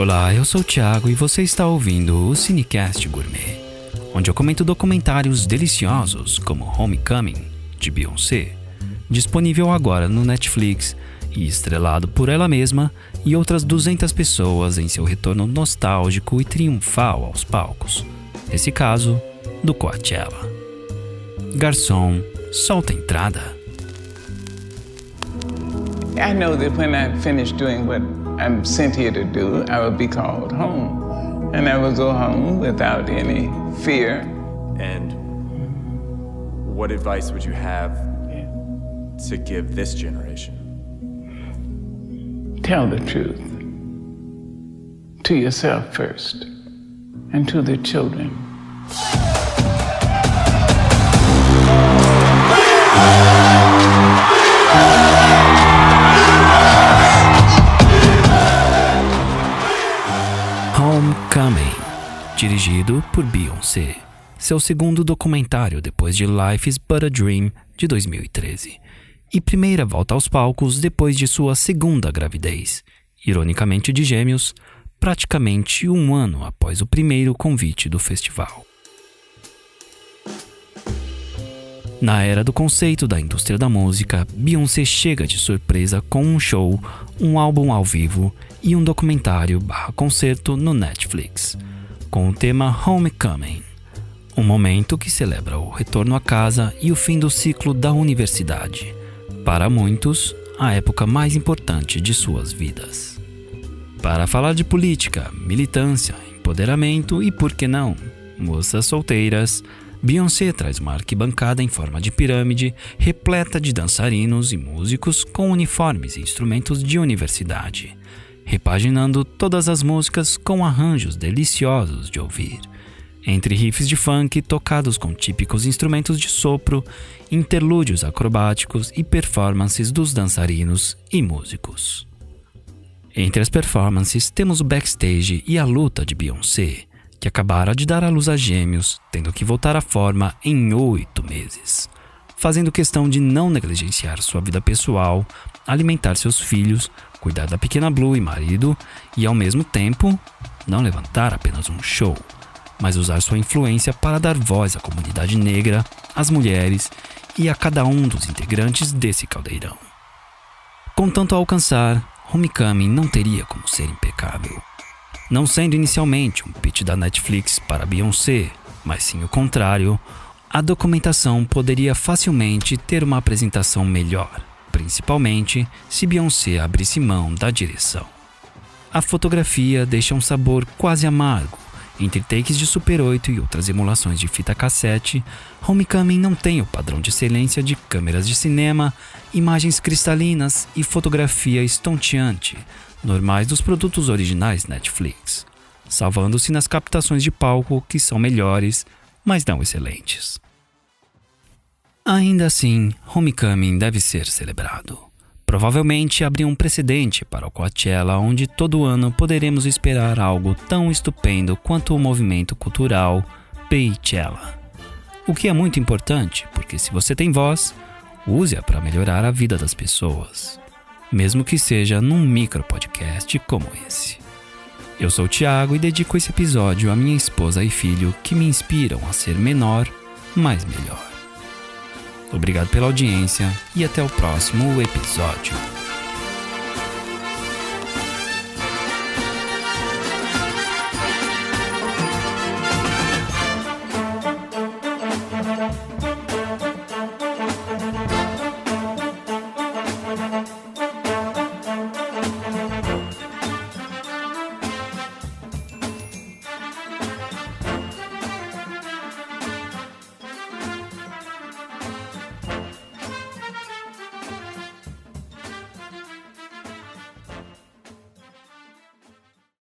Olá, eu sou o Thiago e você está ouvindo o Cinecast Gourmet, onde eu comento documentários deliciosos como Homecoming, de Beyoncé, disponível agora no Netflix e estrelado por ela mesma e outras 200 pessoas em seu retorno nostálgico e triunfal aos palcos. Nesse caso, do Coachella. Garçom, solta a entrada. I know that when I finish doing what I'm sent here to do, I will be called home. And I will go home without any fear. And what advice would you have to give this generation? Tell the truth to yourself first and to the children. Dirigido por Beyoncé, seu segundo documentário depois de Life is But a Dream de 2013, e primeira volta aos palcos depois de sua segunda gravidez, ironicamente de gêmeos, praticamente um ano após o primeiro convite do festival. Na era do conceito da indústria da música, Beyoncé chega de surpresa com um show, um álbum ao vivo e um documentário barra concerto no Netflix, com o tema Homecoming, um momento que celebra o retorno à casa e o fim do ciclo da universidade, para muitos, a época mais importante de suas vidas. Para falar de política, militância, empoderamento e, por que não, moças solteiras, Beyoncé traz uma arquibancada em forma de pirâmide, repleta de dançarinos e músicos com uniformes e instrumentos de universidade, repaginando todas as músicas com arranjos deliciosos de ouvir. Entre riffs de funk tocados com típicos instrumentos de sopro, interlúdios acrobáticos e performances dos dançarinos e músicos. Entre as performances temos o backstage e a luta de Beyoncé, que acabara de dar à luz a gêmeos, tendo que voltar à forma em oito meses, fazendo questão de não negligenciar sua vida pessoal, alimentar seus filhos, cuidar da pequena Blue e marido e, ao mesmo tempo, não levantar apenas um show, mas usar sua influência para dar voz à comunidade negra, às mulheres e a cada um dos integrantes desse caldeirão. Com tanto a alcançar, Homecoming não teria como ser impecável. Não sendo inicialmente um pitch da Netflix para Beyoncé, mas sim o contrário, a documentação poderia facilmente ter uma apresentação melhor, principalmente se Beyoncé abrisse mão da direção. A fotografia deixa um sabor quase amargo. Entre takes de Super 8 e outras emulações de fita cassete, Homecoming não tem o padrão de excelência de câmeras de cinema, imagens cristalinas e fotografia estonteante, normais dos produtos originais Netflix, salvando-se nas captações de palco que são melhores, mas não excelentes. Ainda assim, Homecoming deve ser celebrado. Provavelmente abriu um precedente para o Coachella, onde todo ano poderemos esperar algo tão estupendo quanto o movimento cultural Beychella. O que é muito importante, porque se você tem voz, use-a para melhorar a vida das pessoas mesmo que seja num micro podcast como esse. Eu sou o Thiago e dedico esse episódio à minha esposa e filho que me inspiram a ser menor, mas melhor. Obrigado pela audiência e até o próximo episódio.